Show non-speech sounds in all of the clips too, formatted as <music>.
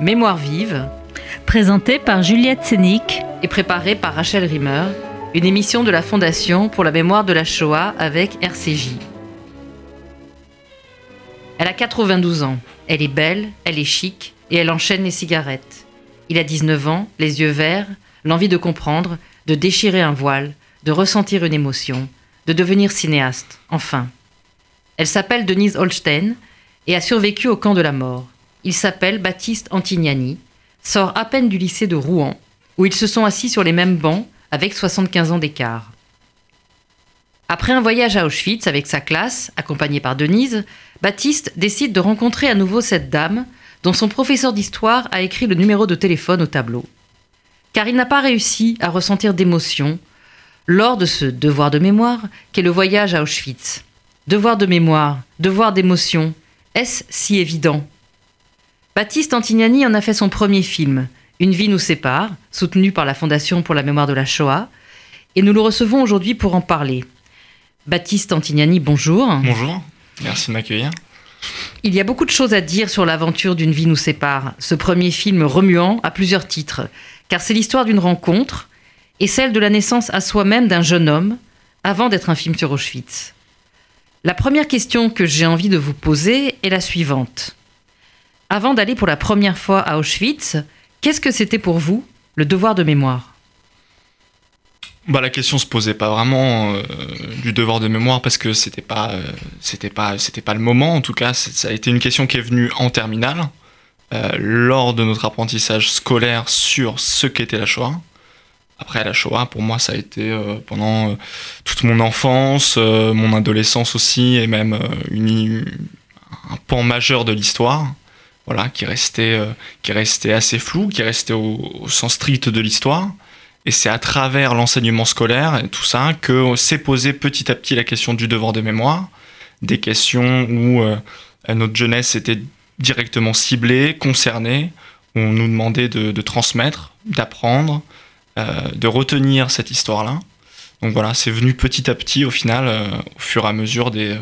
Mémoire vive, présentée par Juliette Sénic et préparée par Rachel Rimmer, une émission de la Fondation pour la mémoire de la Shoah avec RCJ. Elle a 92 ans, elle est belle, elle est chic et elle enchaîne les cigarettes. Il a 19 ans, les yeux verts, l'envie de comprendre, de déchirer un voile, de ressentir une émotion, de devenir cinéaste, enfin. Elle s'appelle Denise Holstein et a survécu au camp de la mort. Il s'appelle Baptiste Antignani, sort à peine du lycée de Rouen, où ils se sont assis sur les mêmes bancs avec 75 ans d'écart. Après un voyage à Auschwitz avec sa classe, accompagné par Denise, Baptiste décide de rencontrer à nouveau cette dame dont son professeur d'histoire a écrit le numéro de téléphone au tableau. Car il n'a pas réussi à ressentir d'émotion lors de ce devoir de mémoire qu'est le voyage à Auschwitz. Devoir de mémoire, devoir d'émotion, est-ce si évident? Baptiste Antignani en a fait son premier film, Une vie nous sépare, soutenu par la Fondation pour la mémoire de la Shoah, et nous le recevons aujourd'hui pour en parler. Baptiste Antignani, bonjour. Bonjour, merci de m'accueillir. Il y a beaucoup de choses à dire sur l'aventure d'une vie nous sépare, ce premier film remuant à plusieurs titres, car c'est l'histoire d'une rencontre et celle de la naissance à soi-même d'un jeune homme avant d'être un film sur Auschwitz. La première question que j'ai envie de vous poser est la suivante. Avant d'aller pour la première fois à Auschwitz, qu'est-ce que c'était pour vous le devoir de mémoire? Bah, la question se posait pas vraiment euh, du devoir de mémoire parce que c'était pas euh, c'était pas c'était pas le moment en tout cas. Ça a été une question qui est venue en terminale euh, lors de notre apprentissage scolaire sur ce qu'était la Shoah. Après la Shoah pour moi ça a été pendant toute mon enfance mon adolescence aussi et même un pan majeur de l'histoire voilà qui restait qui restait assez flou qui restait au sens strict de l'histoire et c'est à travers l'enseignement scolaire et tout ça que s'est posé petit à petit la question du devoir de mémoire, des questions où euh, notre jeunesse était directement ciblée, concernée, où on nous demandait de, transmettre, d'apprendre, euh, de retenir cette histoire-là. Donc voilà, c'est venu petit à petit au final, euh, au fur et à mesure des,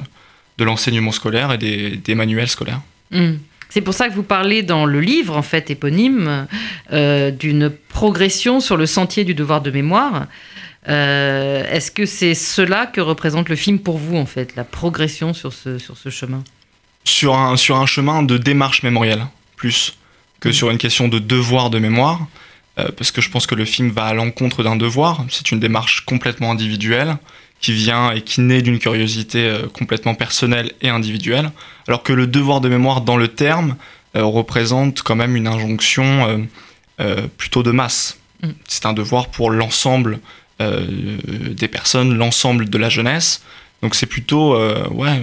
de l'enseignement scolaire et des, manuels scolaires. Mmh. C'est pour ça que vous parlez dans le livre, en fait, éponyme, euh, d'une progression sur le sentier du devoir de mémoire. Euh, est-ce que c'est cela que représente le film pour vous, en fait, la progression sur ce, sur ce chemin? Sur un, sur un chemin de démarche mémorielle, plus que sur une question de devoir de mémoire, euh, parce que je pense que le film va à l'encontre d'un devoir. C'est une démarche complètement individuelle qui vient et qui naît d'une curiosité euh, complètement personnelle et individuelle, alors que le devoir de mémoire dans le terme euh, représente quand même une injonction euh, plutôt de masse. Mm. C'est un devoir pour l'ensemble des personnes, l'ensemble de la jeunesse. Donc c'est plutôt ouais,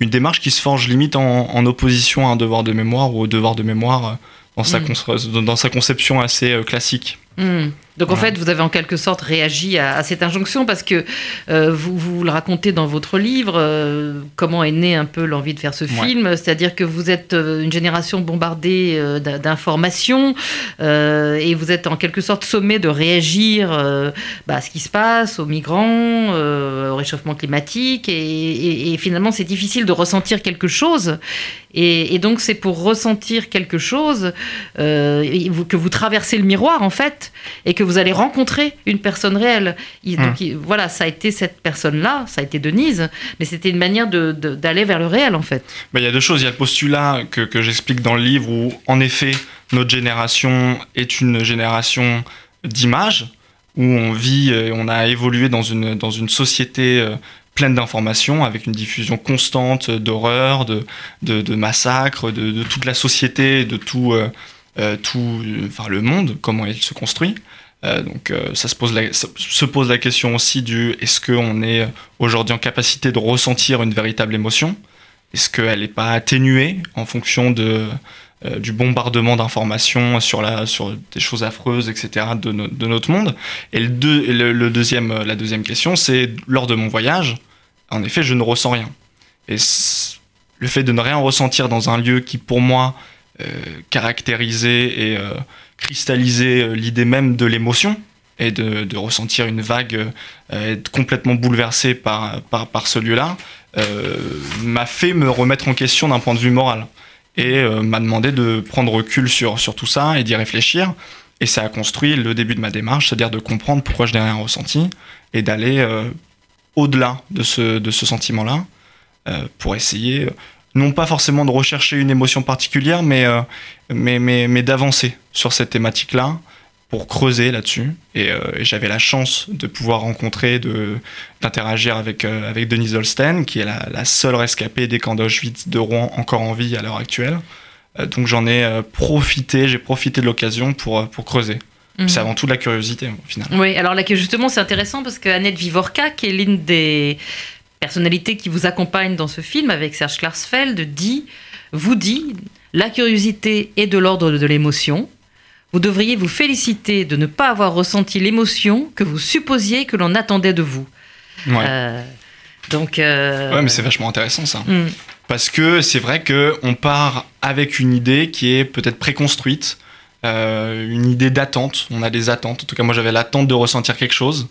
une démarche qui se forge limite en, opposition à un devoir de mémoire ou au devoir de mémoire dans, sa, mm. dans sa conception assez classique. Mm. Donc en fait, vous avez en quelque sorte réagi à, cette injonction parce que euh, vous, vous le racontez dans votre livre, euh, comment est née un peu l'envie de faire ce film, c'est-à-dire que vous êtes euh, une génération bombardée d'informations et vous êtes en quelque sorte sommé de réagir bah, à ce qui se passe, aux migrants, au réchauffement climatique et, finalement c'est difficile de ressentir quelque chose. Et, donc c'est pour ressentir quelque chose que vous traversez le miroir en fait et que vous allez rencontrer une personne réelle. donc hum. voilà, ça a été cette personne-là, ça a été Denise, mais c'était une manière d'aller vers le réel en fait. Il y a deux choses. Il y a le postulat que, que j'explique dans le livre où en effet notre génération est une génération d'images où on vit et on a évolué dans une, dans une société euh, pleine d'informations, avec une diffusion constante d'horreurs, de, de, massacres, de, toute la société, de tout, euh, euh, tout enfin, le monde, comment il se construit. Euh, donc euh, ça, se pose la, se pose la question aussi du est-ce qu'on est aujourd'hui en capacité de ressentir une véritable émotion? Est-ce qu'elle n'est pas atténuée en fonction de, euh, du bombardement d'informations sur, sur des choses affreuses, etc. de, notre monde? Et, le, le, deuxième, la deuxième question, c'est lors de mon voyage, en effet, je ne ressens rien. Et le fait de ne rien ressentir dans un lieu qui, pour moi, caractérisait et cristalliser euh, l'idée même de l'émotion et de, ressentir une vague, euh, être complètement bouleversé par, par, par ce lieu-là, euh, m'a fait me remettre en question d'un point de vue moral. et euh, m'a demandé de prendre recul sur, sur tout ça et d'y réfléchir. Et ça a construit le début de ma démarche, c'est-à-dire de comprendre pourquoi je n'ai rien ressenti et d'aller euh, au-delà de ce, de ce sentiment-là euh, pour essayer, non pas forcément de rechercher une émotion particulière, mais, mais, mais, mais d'avancer sur cette thématique-là pour creuser là-dessus. Et, j'avais la chance de pouvoir rencontrer, de, d'interagir avec, avec Denise Holstein, qui est la, la seule rescapée des camps d'Auschwitz de Rouen encore en vie à l'heure actuelle. Euh, donc j'en ai euh, profité, j'ai profité de l'occasion pour, euh, pour creuser. Mhm. C'est avant tout de la curiosité au final. Oui, alors là justement c'est intéressant parce que Annette Vivorca, qui est l'une des personnalités qui vous accompagne dans ce film avec Serge Klarsfeld, dit, vous dit, la curiosité est de l'ordre de l'émotion. Vous devriez vous féliciter de ne pas avoir ressenti l'émotion que vous supposiez que l'on attendait de vous. Ouais. donc. Ouais, mais c'est vachement intéressant ça. Hmm. Parce que c'est vrai qu'on part avec une idée qui est peut-être préconstruite, euh, une idée d'attente. On a des attentes. En tout cas, moi, j'avais l'attente de ressentir quelque chose.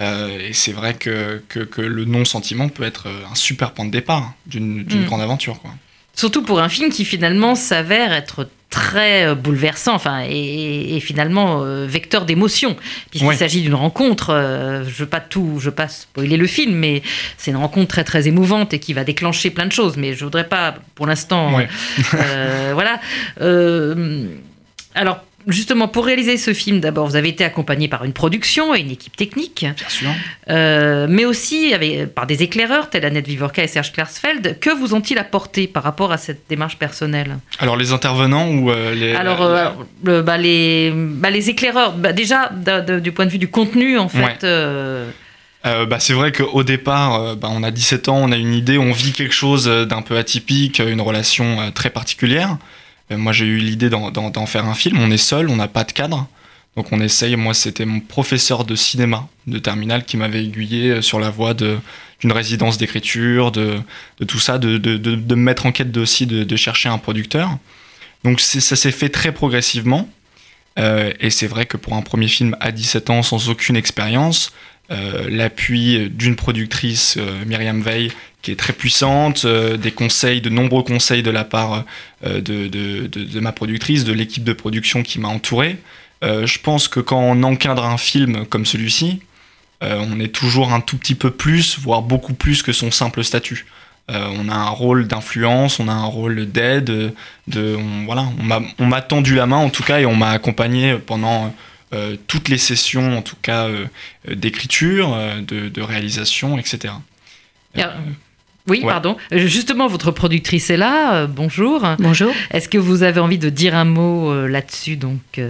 Euh, et c'est vrai que, que, le non-sentiment peut être un super point de départ d'une mm. grande aventure. Quoi. Surtout pour un film qui finalement s'avère être très euh, bouleversant, enfin, et, finalement euh, vecteur d'émotion, puisqu'il s'agit d'une rencontre. Euh, je veux pas tout, je pas spoiler le film, mais c'est une rencontre très très émouvante et qui va déclencher plein de choses. Mais je voudrais pas, pour l'instant, <laughs> voilà. alors justement, pour réaliser ce film, d'abord, vous avez été accompagné par une production et une équipe technique. Bien sûr. Euh, mais aussi avec, par des éclaireurs, tels Annette Vivorca et Serge Klarsfeld. Que vous ont-ils apporté par rapport à cette démarche personnelle? Alors, les intervenants ou euh, les. Alors, euh, bah, les, bah, les éclaireurs, bah, déjà, du point de vue du contenu, en fait. bah, c'est vrai qu'au départ, bah, on a 17 ans, on a une idée, on vit quelque chose d'un peu atypique, une relation très particulière. Moi, j'ai eu l'idée d'en faire un film. On est seul, on n'a pas de cadre. Donc on essaye, moi c'était mon professeur de cinéma de terminale qui m'avait aiguillé euh, sur la voie d'une résidence d'écriture, de, tout ça, de, me mettre en quête aussi de, chercher un producteur. Donc ça s'est fait très progressivement. Euh, et c'est vrai que pour un premier film à 17 ans sans aucune expérience, l'appui d'une productrice, Myriam Veil, qui est très puissante, euh, des conseils, de nombreux conseils de la part euh, de, de, ma productrice, de l'équipe de production qui m'a entouré. Euh, je pense que quand on encadre un film comme celui-ci, on est toujours un tout petit peu plus, voire beaucoup plus que son simple statut. on a un rôle d'influence, on a un rôle d'aide, de, on, voilà, on m'a tendu la main en tout cas et on m'a accompagné pendant toutes les sessions, en tout cas d'écriture, de, de, réalisation, etc. Oui, pardon. Euh, justement, votre productrice est là. Euh, bonjour. Bonjour. Est-ce que vous avez envie de dire un mot euh, là-dessus donc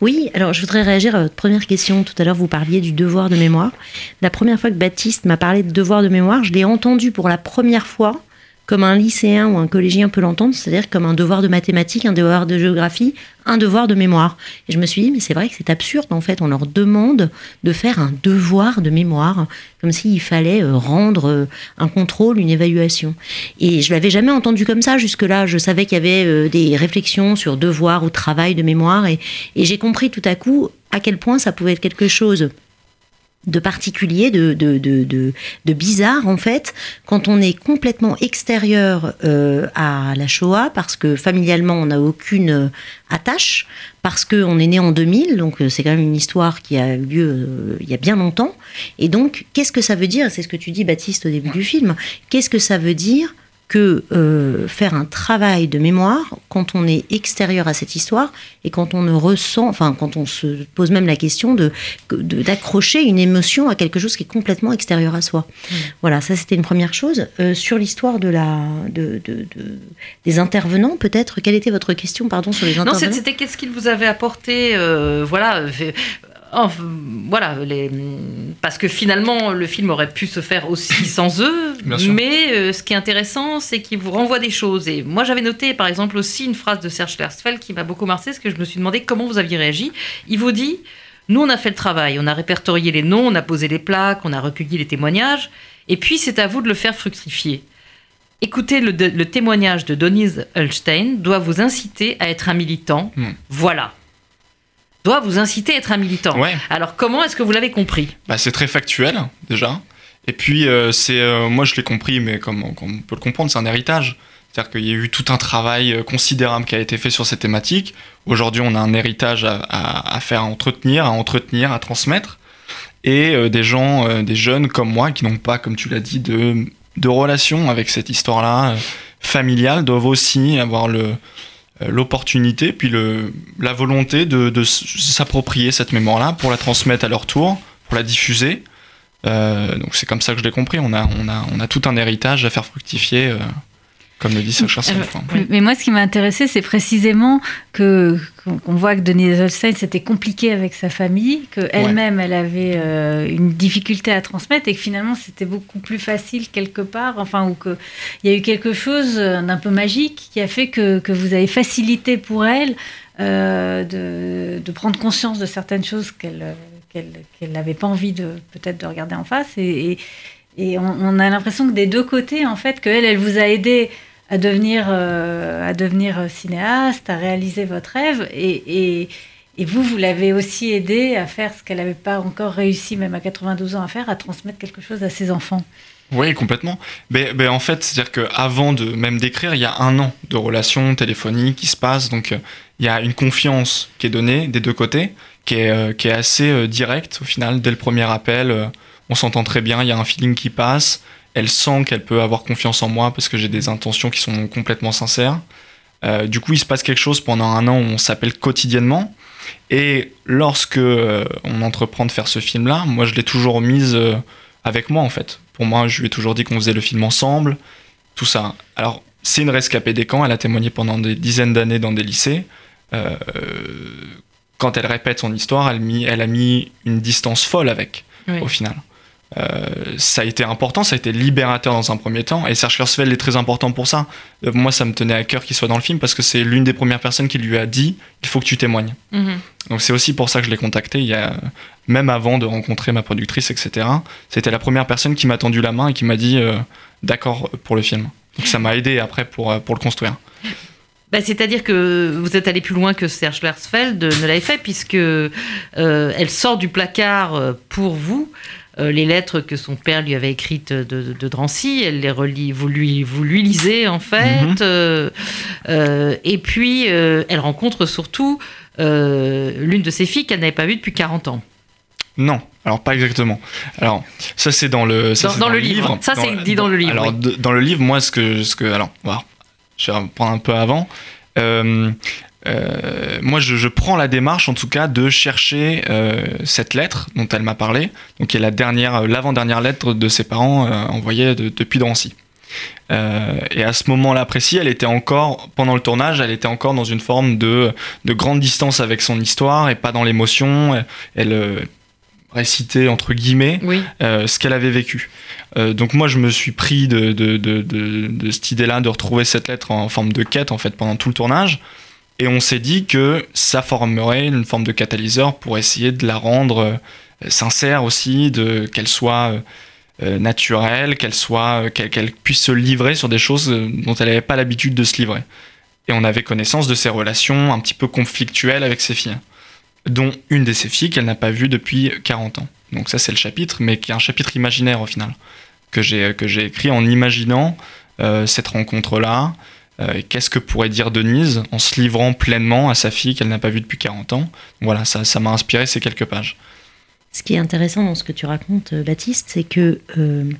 Oui, alors je voudrais réagir à votre première question. Tout à l'heure, vous parliez du devoir de mémoire. La première fois que Baptiste m'a parlé de devoir de mémoire, je l'ai entendu pour la première fois comme un lycéen ou un collégien peut l'entendre, c'est-à-dire comme un devoir de mathématiques, un devoir de géographie, un devoir de mémoire. Et je me suis dit, mais c'est vrai que c'est absurde, en fait, on leur demande de faire un devoir de mémoire, comme s'il fallait euh, rendre euh, un contrôle, une évaluation. Et je l'avais jamais entendu comme ça jusque-là. Je savais qu'il y avait euh, des réflexions sur devoir ou travail de mémoire, et, et j'ai compris tout à coup à quel point ça pouvait être quelque chose de particulier, de, de, de, de, bizarre en fait, quand on est complètement extérieur euh, à la Shoah, parce que familialement on n'a aucune euh, attache, parce qu'on est né en 2000, donc euh, c'est quand même une histoire qui a eu lieu il y a bien longtemps. Et donc, qu'est-ce que ça veut dire? C'est ce que tu dis, Baptiste, au début du film. Qu'est-ce que ça veut dire que euh, faire un travail de mémoire quand on est extérieur à cette histoire et quand on ne ressent, enfin quand on se pose même la question de d'accrocher une émotion à quelque chose qui est complètement extérieur à soi. Mmh. Voilà, ça c'était une première chose. Euh, sur l'histoire de la de, de, des intervenants, peut-être. Quelle était votre question, pardon, sur les intervenants? Non, c'était qu'est-ce qu'il vous avait apporté, euh, voilà voilà, les, parce que finalement, le film aurait pu se faire aussi <coughs> sans eux. Mais euh, ce qui est intéressant, c'est qu'il vous renvoie des choses. Et moi, j'avais noté, par exemple, aussi une phrase de Serge Lersfeld qui m'a beaucoup marqué, parce que je me suis demandé comment vous aviez réagi. Il vous dit Nous, on a fait le travail, on a répertorié les noms, on a posé les plaques, on a recueilli les témoignages, et puis c'est à vous de le faire fructifier. Écoutez, le, témoignage de Denise Holstein doit vous inciter à être un militant. Hmm. Voilà doit vous inciter à être un militant. Alors comment est-ce que vous l'avez compris? Bah, C'est très factuel déjà. Et puis euh, c'est euh, moi je l'ai compris, mais comme, on peut le comprendre, c'est un héritage. C'est-à-dire qu'il y a eu tout un travail euh, considérable qui a été fait sur ces thématiques. Aujourd'hui, on a un héritage à, à, à, faire, à entretenir, à entretenir, à transmettre. Et euh, des gens, des jeunes comme moi, qui n'ont pas, comme tu l'as dit, de, de relation avec cette histoire-là, familiale, doivent aussi avoir le, l'opportunité, puis le, la volonté de, de s'approprier cette mémoire-là pour la transmettre à leur tour, pour la diffuser. Euh, donc c'est comme ça que je l'ai compris. On a, on, a, on a tout un héritage à faire fructifier. Euh, comme le dit Sacha oui. Mais moi, ce qui m'a intéressé, c'est précisément que qu'on voit que Denise Holstein, c'était compliqué avec sa famille, qu'elle-même, ouais. elle avait euh, une difficulté à transmettre et que finalement, c'était beaucoup plus facile quelque part, enfin, ou qu'il y a eu quelque chose d'un peu magique qui a fait que, que vous avez facilité pour elle euh, de, de, prendre conscience de certaines choses qu'elle qu'elle n'avait pas envie de peut-être de regarder en face et, et, et on, on, a l'impression que des deux côtés en fait qu'elle elle vous a aidé à devenir, euh, à devenir cinéaste, à réaliser votre rêve. Et, et, et vous, vous l'avez aussi aidé à faire ce qu'elle n'avait pas encore réussi, même à 92 ans, à faire, à transmettre quelque chose à ses enfants. Oui, complètement. Mais, mais en fait, c'est-à-dire qu'avant de même d'écrire, il y a un an de relation téléphonique qui se passe. Donc, il y a une confiance qui est donnée des deux côtés, qui est, euh, qui est assez euh, directe au final. Dès le premier appel, euh, on s'entend très bien, il y a un feeling qui passe elle sent qu'elle peut avoir confiance en moi parce que j'ai des intentions qui sont complètement sincères. Euh, du coup, il se passe quelque chose pendant un an où on s'appelle quotidiennement. Et lorsque euh, on entreprend de faire ce film-là, moi, je l'ai toujours mise euh, avec moi, en fait. Pour moi, je lui ai toujours dit qu'on faisait le film ensemble, tout ça. Alors, c'est une rescapée des camps. Elle a témoigné pendant des dizaines d'années dans des lycées. Quand elle répète son histoire, elle, mis, elle, a mis une distance folle avec, oui. au final. Euh, ça a été important, ça a été libérateur dans un premier temps, et Serge Kurzweil est très important pour ça. Euh, moi, ça me tenait à cœur qu'il soit dans le film parce que c'est l'une des premières personnes qui lui a dit il faut que tu témoignes. Mm -hmm. Donc c'est aussi pour ça que je l'ai contacté, il y a, même avant de rencontrer ma productrice, etc. C'était la première personne qui m'a tendu la main et qui m'a dit euh, d'accord pour le film. Donc ça m'a aidé après pour, pour le construire. Bah, C'est-à-dire que vous êtes allé plus loin que Serge Larsfeld ne l'avait fait, puisque euh, elle sort du placard pour vous euh, les lettres que son père lui avait écrites de, Drancy, elle les relit, vous lui, vous lui lisez en fait. Mm -hmm. euh, euh, et puis, elle rencontre surtout l'une de ses filles qu'elle n'avait pas vue depuis 40 ans. Non, alors pas exactement. Alors ça c'est dans le ça, dans, dans, dans, le livre. livre. Ça c'est dit dans le livre. Alors oui. dans le livre, moi ce que ce que alors voilà, je vais reprendre un peu avant. Euh, euh, moi, je, je, prends la démarche, en tout cas, de chercher euh, cette lettre dont elle m'a parlé, donc qui est la dernière, l'avant-dernière lettre de ses parents euh, envoyée de, depuis Drancy. et à ce moment-là précis, elle était encore, pendant le tournage, elle était encore dans une forme de, de grande distance avec son histoire et pas dans l'émotion. Elle, elle récitait, entre guillemets, oui. ce qu'elle avait vécu. donc moi, je me suis pris de, de, de, de cette idée-là de retrouver cette lettre en forme de quête, en fait, pendant tout le tournage. Et on s'est dit que ça formerait une forme de catalyseur pour essayer de la rendre euh, sincère aussi, de qu'elle soit euh, naturelle, qu'elle soit, qu'elle qu puisse se livrer sur des choses dont elle n'avait pas l'habitude de se livrer. Et on avait connaissance de ses relations un petit peu conflictuelles avec ses filles, dont une de ses filles qu'elle n'a pas vue depuis 40 ans. Donc ça c'est le chapitre, mais qui est un chapitre imaginaire au final, que j'ai écrit en imaginant euh, cette rencontre-là, euh, qu'est-ce que pourrait dire Denise en se livrant pleinement à sa fille qu'elle n'a pas vue depuis 40 ans? Voilà, ça, ça m'a inspiré ces quelques pages. Ce qui est intéressant dans ce que tu racontes, Baptiste, c'est que euh,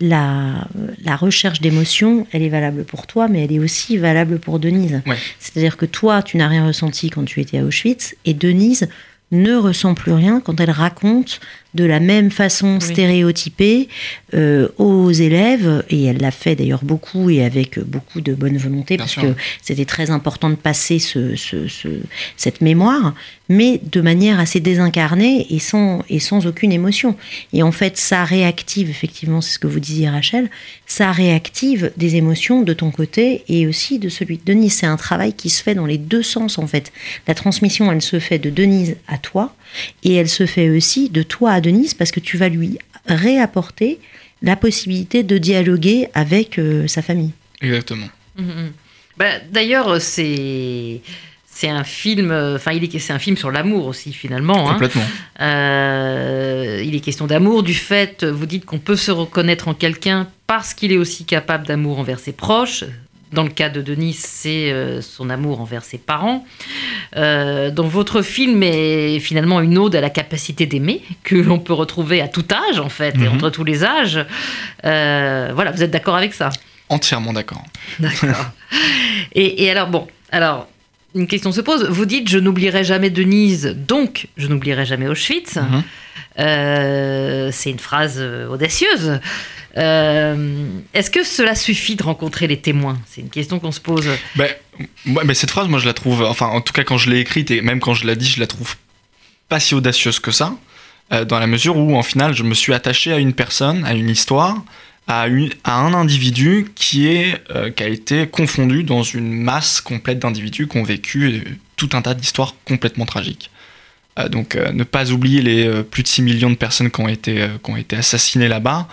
la, la, recherche d'émotions, elle est valable pour toi, mais elle est aussi valable pour Denise. Ouais. C'est-à-dire que toi, tu n'as rien ressenti quand tu étais à Auschwitz, et Denise ne ressent plus rien quand elle raconte de la même façon stéréotypée euh, aux élèves, et elle l'a fait d'ailleurs beaucoup et avec beaucoup de bonne volonté, Bien parce sûr. que c'était très important de passer ce, ce, ce, cette mémoire, mais de manière assez désincarnée et sans, et sans aucune émotion. Et en fait, ça réactive, effectivement, c'est ce que vous disiez Rachel, ça réactive des émotions de ton côté et aussi de celui de Denise. C'est un travail qui se fait dans les deux sens, en fait. La transmission, elle se fait de Denise à toi, et elle se fait aussi de toi à Denise parce que tu vas lui réapporter la possibilité de dialoguer avec euh, sa famille. Exactement. Mmh, mmh. Bah, D'ailleurs, c'est c'est un film, enfin il est c'est un film sur l'amour aussi finalement. Complètement. Hein. Euh, il est question d'amour, du fait, vous dites qu'on peut se reconnaître en quelqu'un parce qu'il est aussi capable d'amour envers ses proches, dans le cas de Denise, c'est son amour envers ses parents. donc votre film est finalement une ode à la capacité d'aimer que l'on peut retrouver à tout âge en fait, et mhm. entre tous les âges. voilà, vous êtes d'accord avec ça? Entièrement d'accord. D'accord. <laughs> et, alors bon, alors une question se pose. Vous dites je n'oublierai jamais Denise, donc je n'oublierai jamais Auschwitz. Mhm. Euh, c'est une phrase euh, audacieuse. Euh, est-ce que cela suffit de rencontrer les témoins? C'est une question qu'on se pose. Ben, mais cette phrase, moi, je la trouve, enfin, en tout cas, quand je l'ai écrite et même quand je l'ai dit, je la trouve pas si audacieuse que ça, dans la mesure où, en final, je me suis attaché à une personne, à une histoire, à, un individu qui, est, qui a été confondu dans une masse complète d'individus qui ont vécu tout un tas d'histoires complètement tragiques. Euh, donc euh, ne pas oublier les euh, plus de 6 millions de personnes qui ont été, qui ont été assassinées là-bas,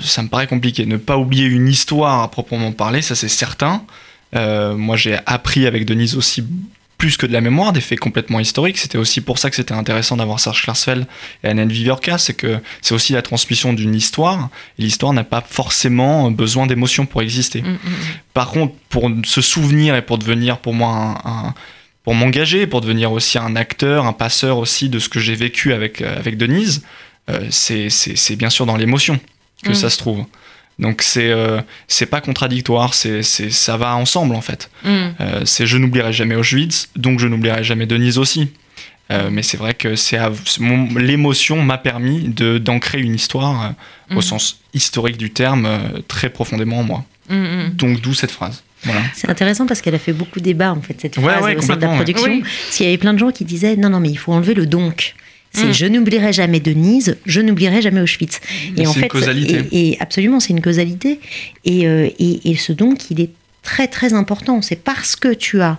ça me paraît compliqué. Ne pas oublier une histoire à proprement parler, ça c'est certain. moi j'ai appris avec Denise aussi plus que de la mémoire, des faits complètement historiques. C'était aussi pour ça que c'était intéressant d'avoir Serge Klarsfeld et Annette Viviorca, c'est que c'est aussi la transmission d'une histoire, et l'histoire n'a pas forcément besoin d'émotions pour exister. Mm, mm, mm. Par contre, pour se souvenir et pour devenir pour moi un pour m'engager, pour devenir aussi un acteur, un passeur aussi de ce que j'ai vécu avec, euh, avec Denise, euh, c'est bien sûr dans l'émotion que mm. ça se trouve. Donc c'est euh, c'est pas contradictoire, c'est ça va ensemble en fait. Mm. c'est je n'oublierai jamais Auschwitz, donc je n'oublierai jamais Denise aussi. mais c'est vrai que c'est l'émotion m'a permis de d'ancrer une histoire au mm. sens historique du terme très profondément en moi. Donc d'où cette phrase. C'est intéressant parce qu'elle a fait beaucoup de débat en fait cette phrase au sein de la production. Parce qu'il y avait plein de gens qui disaient non non mais il faut enlever le donc. C'est mm. je n'oublierai jamais Denise, je n'oublierai jamais Auschwitz. Et en fait, une causalité. Et, absolument, c'est une causalité. Euh, et, et, ce donc, il est très très important. C'est parce que tu as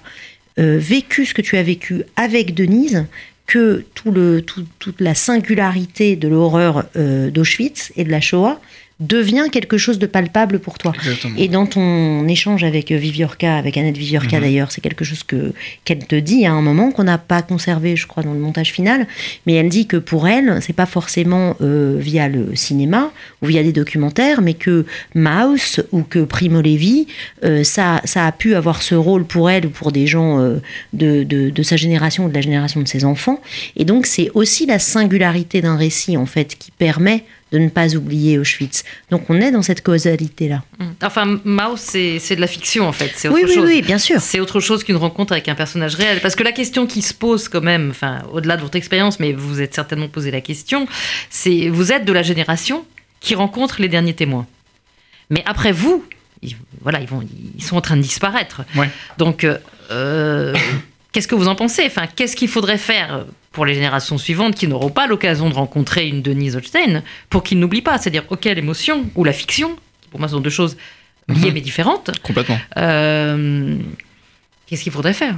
euh, vécu ce que tu as vécu avec Denise que tout le, toute la singularité de l'horreur euh, d'Auschwitz et de la Shoah devient quelque chose de palpable pour toi. Et dans ton échange avec Viviorca, avec Annette Viviorca mhm. d'ailleurs, c'est quelque chose que qu'elle te dit à un moment qu'on n'a pas conservé, je crois, dans le montage final. Mais elle dit que pour elle, c'est pas forcément euh, via le cinéma ou via des documentaires, mais que Maus ou que Primo Levi, euh, ça, ça a pu avoir ce rôle pour elle ou pour des gens euh, de, de, de sa génération ou de la génération de ses enfants. Et donc c'est aussi la singularité d'un récit en fait qui permet de ne pas oublier Auschwitz. Donc on est dans cette causalité-là. Mm. Enfin, Mao, c'est de la fiction en fait. oui, oui, oui, bien sûr. C'est autre chose qu'une rencontre avec un personnage réel. Parce que la question qui se pose quand même, enfin, au-delà de votre expérience, mais vous êtes certainement posé la question, c'est vous êtes de la génération qui rencontre les derniers témoins. Mais après vous, voilà, ils, vont, ils sont en train de disparaître. Donc, euh, euh, <coughs> qu'est-ce que vous en pensez? Enfin, qu'est-ce qu'il faudrait faire? Pour les générations suivantes qui n'auront pas l'occasion de rencontrer une Denise Holstein pour qu'ils n'oublient pas. C'est-à-dire, ok, l'émotion ou la fiction, qui pour moi sont deux choses liées mhm. mais différentes. Complètement. Euh, qu'est-ce qu'il faudrait faire?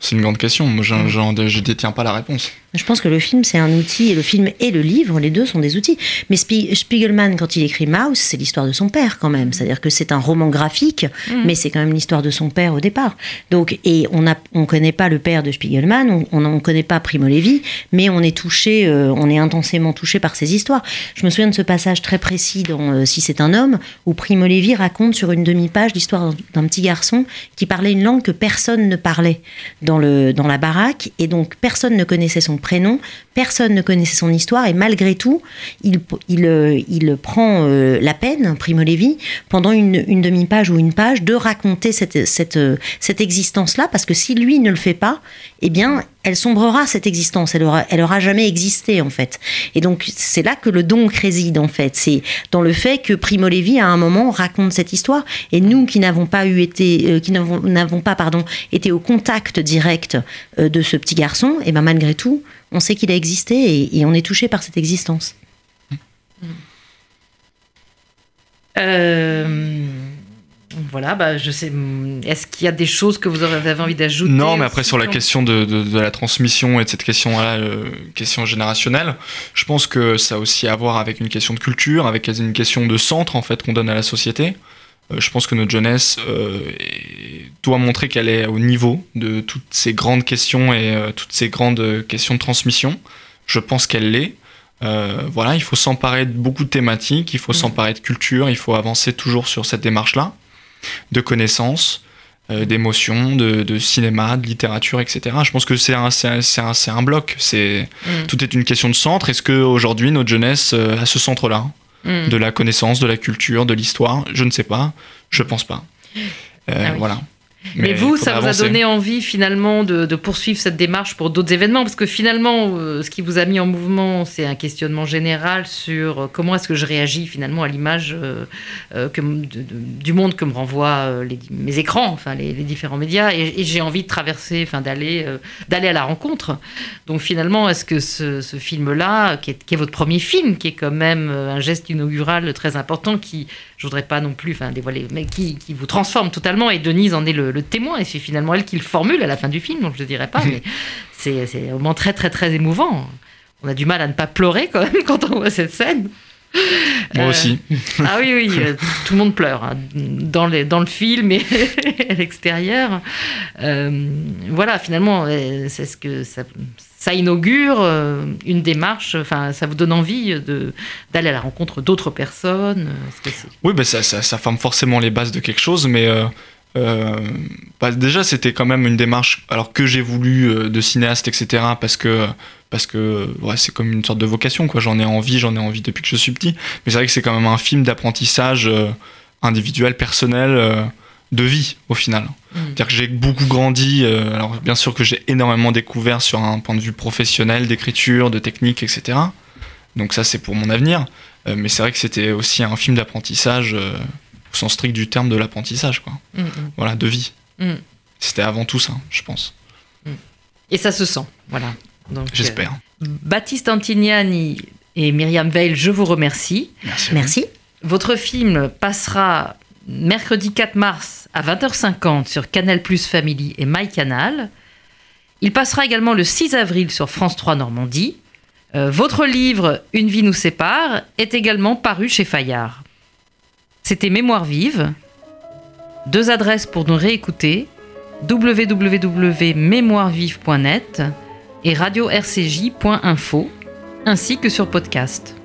C'est une grande question. Moi, je ne détiens pas la réponse. Je pense que le film, c'est un outil, et le film et le livre, les deux sont des outils. Mais Spiegelman, quand il écrit Maus, c'est l'histoire de son père quand même. C'est-à-dire que c'est un roman graphique, mm. mais c'est quand même l'histoire de son père au départ. Donc, et on ne on connaît pas le père de Spiegelman, on ne connaît pas Primo Levi, mais on est touché, euh, on est intensément touché par ces histoires. Je me souviens de ce passage très précis dans euh, Si c'est un homme, où Primo Levi raconte sur une demi-page l'histoire d'un petit garçon qui parlait une langue que personne ne parlait dans, le, dans la baraque, et donc personne ne connaissait son prénom, personne ne connaissait son histoire. Et malgré tout, il, il, euh, prend euh, la peine, Primo Levi, pendant une, demi-page ou une page, de raconter cette, cette, euh, cette existence-là, parce que si lui ne le fait pas, eh bien, elle sombrera cette existence, elle aura, elle aura jamais existé en fait. Et donc c'est là que le don réside en fait, c'est dans le fait que Primo Levi à un moment raconte cette histoire et nous qui n'avons pas eu été, qui n'avons pas pardon été au contact direct de ce petit garçon, et ben malgré tout, on sait qu'il a existé et, on est touché par cette existence. Euh, voilà, bah, je sais. Est-ce qu'il y a des choses que vous avez envie d'ajouter Non, mais après sur la question de, la transmission et de cette question, là, euh, question générationnelle, je pense que ça a aussi à voir avec une question de culture, avec une question de centre en fait qu'on donne à la société. Euh, je pense que notre jeunesse doit montrer qu'elle est au niveau de toutes ces grandes questions et euh, toutes ces grandes questions de transmission. Je pense qu'elle l'est. Euh, voilà, il faut s'emparer de beaucoup de thématiques, il faut mm. s'emparer de culture, il faut avancer toujours sur cette démarche-là. De connaissances, euh, d'émotions, de, cinéma, de littérature, etc. Je pense que c'est un, un, un, bloc. C'est mm. Tout est une question de centre. Est-ce qu'aujourd'hui, notre jeunesse euh, a ce centre-là? Mm. De la connaissance, de la culture, de l'histoire? Je ne sais pas. Je pense pas. Euh, ah voilà. Mais, vous, ça vous a donné envie finalement de, poursuivre cette démarche pour d'autres événements? Parce que finalement, euh, ce qui vous a mis en mouvement, c'est un questionnement général sur euh, comment est-ce que je réagis finalement à l'image euh, du monde que me renvoient mes écrans, enfin les, différents médias. Et, j'ai envie de traverser, enfin d'aller d'aller à la rencontre. Donc finalement, est-ce que ce, film-là, qui est, votre premier film, qui est quand même un geste inaugural très important, qui, je voudrais pas non plus enfin, dévoiler, mais qui, qui vous transforme totalement, et Denise en est le le témoin, et c'est finalement elle qui le formule à la fin du film, donc je ne dirais pas, <laughs> mais c'est un moment très très très émouvant. On a du mal à ne pas pleurer quand même <laughs> quand on voit cette scène. Moi aussi. Euh, ah oui, oui, euh, tout le monde pleure hein, dans, les, dans le film et <laughs> à l'extérieur. Euh, voilà, finalement, c'est ce que ça, ça inaugure une démarche, enfin, ça vous donne envie d'aller à la rencontre d'autres personnes. oui, ben ça, ça, ça, forme forcément les bases de quelque chose, mais euh, bah, déjà, c'était quand même une démarche, alors que j'ai voulu euh, de cinéaste, etc. Parce que parce que ouais, c'est comme une sorte de vocation, quoi. J'en ai envie, j'en ai envie depuis que je suis petit. Mais c'est vrai que c'est quand même un film d'apprentissage euh, individuel, personnel, de vie au final. Mm. C'est-à-dire que j'ai beaucoup grandi. alors bien sûr que j'ai énormément découvert sur un point de vue professionnel, d'écriture, de technique, etc. Donc ça, c'est pour mon avenir. mais c'est vrai que c'était aussi un film d'apprentissage sens strict du terme de l'apprentissage, quoi. Mm, mm. Voilà, de vie. Mm. C'était avant tout ça, je pense. Et ça se sent, voilà. J'espère. Euh, Baptiste Antignani et Myriam Veil, je vous remercie. Merci. Merci. Votre film passera mercredi 4 mars à 20h50 sur Canal Plus Family et MyCanal. Il passera également le 6 avril sur France 3 Normandie. Euh, votre livre Une vie nous sépare est également paru chez Fayard. C'était Mémoire vive. Deux adresses pour nous réécouter www.mémoirevive.net et radio-rcj.info, ainsi que sur podcast.